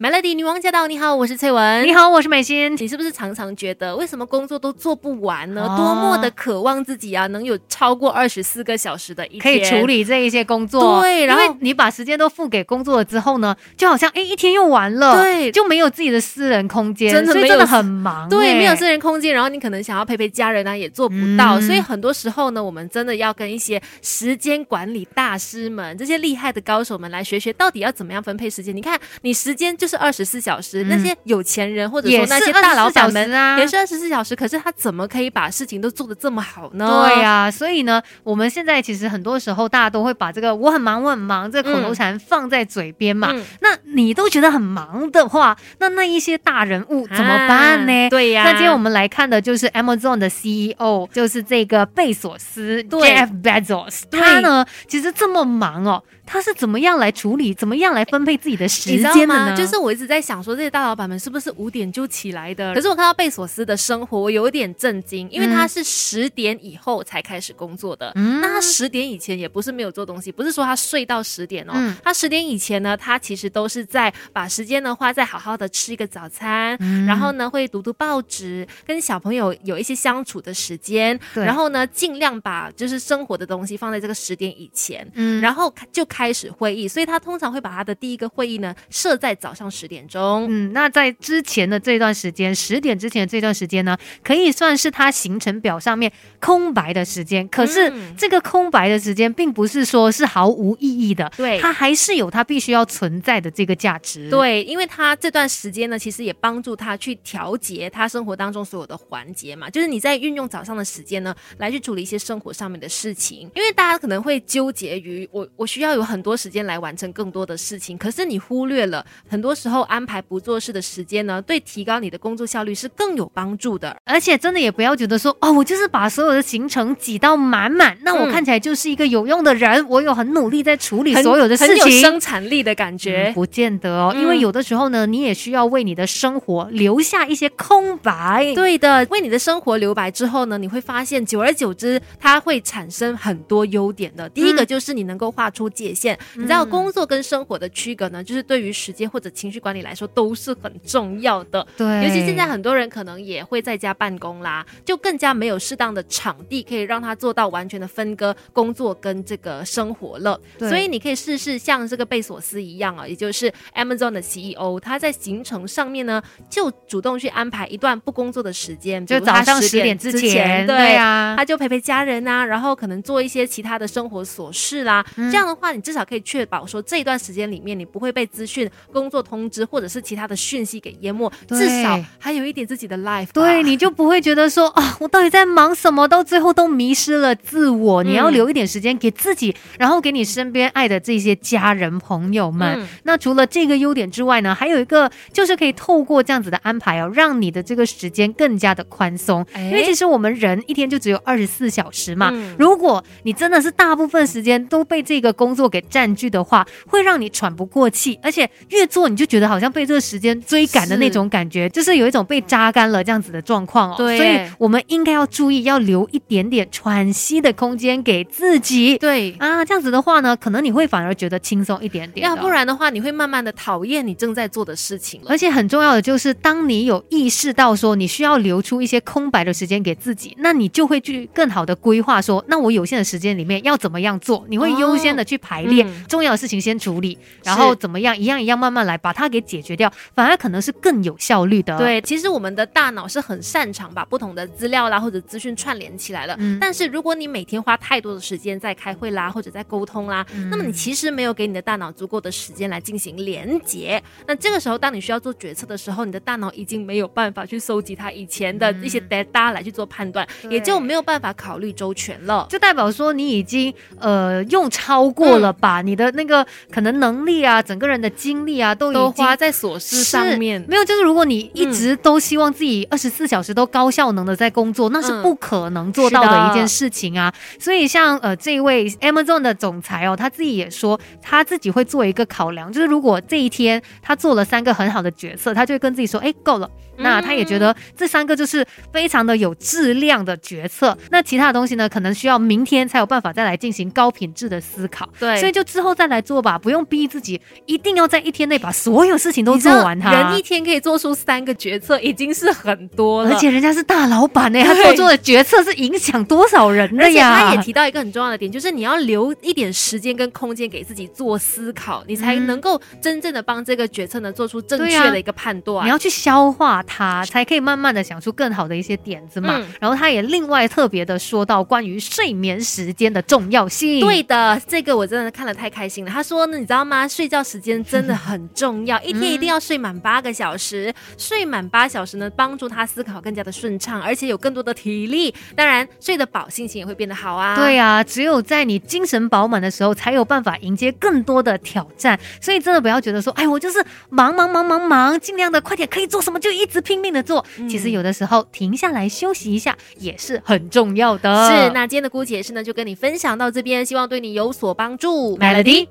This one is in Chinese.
Melody 女王驾到！你好，我是翠文。你好，我是美心。你是不是常常觉得，为什么工作都做不完呢？哦多么的渴望自己啊，能有超过二十四个小时的一天，可以处。理这一些工作，对然后因为你把时间都付给工作了之后呢，就好像哎一天又完了，对就没有自己的私人空间，真的没有所以真的很忙，对，哎没有私人空间，然后你可能想要陪陪家人啊，也做不到。嗯所以很多时候呢，我们真的要跟一些时间管理大师们、这些厉害的高手们来学学，到底要怎么样分配时间。你看，你时间就是二十四小时，嗯那些有钱人或者说那些大老板们啊也是二十四小时，可是他怎么可以把事情都做得这么好呢？对呀、所以呢，我们现在其实很多时候大家都会把这个“我很忙，我很忙”这个口头禅放在嘴边嘛。嗯那你都觉得很忙的话，那那一些大人物怎么办呢？啊对呀那今天我们来看的就是 Amazon 的 CEO，就是这个贝索斯对 Jeff Bezos。对他呢，其实这么忙哦，他是怎么样来处理，怎么样来分配自己的时？间的呢？就是我一直在想说，这些大老板们是不是五点就起来的？可是我看到贝索斯的生活，我有一点震惊，因为他是十点以后才开始工作的。嗯那他十点以前也不是没有做东西，不是说他睡到十点哦。嗯他十点以前呢，他其实都是在把时间呢花在好好的吃一个早餐，嗯然后呢会读读报纸，跟小朋友有一些相处的时间，对然后呢尽量把就是生活的东西放在这个十点以前。嗯然后就开始会议，所以他通常会把他的第一个会议呢设在早上十点钟。嗯，那在之前的这段时间，十点之前的这段时间呢，可以算是他行程表上面空白的时间。可是嗯这个空白的时间，并不是说是毫无意义的，对它还是有它必须要存在的这个价值。，对，因为他这段时间呢，其实也帮助他去调节他生活当中所有的环节嘛，就是你在运用早上的时间呢，来去处理一些生活上面的事情。因为大家可能会纠结于我，我需要有很多时间来完成更多的事情，可是你忽略了很多时候安排不做事的时间呢，对提高你的工作效率是更有帮助的。而且真的也不要觉得说哦，我就是把所有的行程挤到满满，那我嗯看起来就是一个有用的人，我有很努力在处理所有的事情很有情。生产力的感觉。嗯不见得哦，嗯因为有的时候呢，你也需要为你的生活留下一些空白。对的，为你的生活留白之后呢，你会发现，久而久之，它会产生很多优点的。第一个就是你能够画出界限，你知道工作跟生活的区隔呢，就是对于时间或者情绪管理来说都是很重要的。对，尤其现在很多人可能也会在家办公啦，就更加没有适当的场地可以让他做到完全的分割工作跟这个生活了。对所以你可以试试像这个贝索斯一样啊，也就是 Amazon 的 CEO，他在行程上面呢就主动去安排一段不工作的时间，比就如早上10 10点之之前对对啊他就陪陪家人啊，然后可能做一些其他的生活琐事啦。嗯这样的话，你至少可以确保说这一段时间里面你不会被资讯、工作通知或者是其他的讯息给淹没，至少还有一点自己的 life。对，你就不会觉得说啊，我到底在忙什么？到最后都迷失了自我。你要嗯留一点时间给自己，然后给你身边爱的这些家人朋友们。嗯那除了这个优点之外呢，还有一个就是可以透过这样子的安排哦，让你的这个时间更加的宽松。哎因为其实我们人一天就只有二十四小时嘛，嗯如果你真的是大部分时间都被这个工作给占据的话，会让你喘不过气，而且越做你就觉得好像被这个时间追赶的那种感觉，就是有一种被榨干了这样子的状况哦。对所以我们应该要注意，要留一点点喘息的空间给自己。对。啊，这样子的话呢，可能你会反而觉得轻松一点点的。要不然的话，你会慢慢的讨厌你正在做的事情了。而且很重要的就是，当你有意识到说你需要留出一些空白的时间给自己，那你就会去更好的规划说，那我有限的时间里面要怎么样做？你会优先的去排列、嗯重要的事情先处理，然后怎么样一样一样慢慢来把它给解决掉，反而可能是更有效率的。，对，其实我们的大脑是很擅长把不同的资料啦或者资讯串联起来了。嗯但是如果你每天花太多的时间在开会啦或者在沟通啦，嗯那么你其实没有给你的大脑足够的时间来进行连接。那这个时候，当你需要做决策的时候，你的大脑已经没有办法去搜集它以前的一些 data 来去做判断，对也就没有办法考虑周全了。就代表说你已经呃用超过了吧你的那个可能能力啊，整个人的精力啊，都都花在琐事上面，没有，就是如果你一直都希望自己二十四小时都高效能的在工作，那是嗯不可能做到的一件事情啊。所以像呃这一位 Amazon 的总裁哦，他自己也说他自己会做一个考量，就是如果这一天他做了三个很好的决策，他就会跟自己说，哎，够了。那他也觉得这三个就是非常的有质量的决策。那其他的东西呢，可能需要明天才有办法再来进行高品质的思考。对所以就之后再来做吧，不用逼自己一定要在一天内把所有事情都做完他。人一天可以做出三个决策，已经是很多了。而且人家是大老板呢，他做出的决策是影响多少人的而且他？也提到一个很重要的点，就是你要留一点时间跟空间给自己做思考，你才嗯能够真正的帮这个决策呢做出正确的一个判断。你要去消化它，才可以慢慢的想出更好的一些点子嘛。嗯然后他也另外特别的说到关于睡眠时间的重要性。对的，这个我真的看了太开心了。他说呢，你知道吗？睡觉时间真的 很重要，一天一定要睡满八个小时。睡满八小时呢，帮助他思考更加的顺畅，而且有更多的体力。当然，睡得饱，心情也会变得好啊。对啊、只有在你精神饱满的时候，才有办法迎接更多的挑战。所以真的不要觉得说，哎，我就是忙忙忙忙忙，尽量的快点，可以做什么就一直拼命的做。嗯其实有的时候停下来休息一下也是很重要的。是，那今天的姑姐是呢，就跟你分享到这边，希望对你有所帮助。Melody。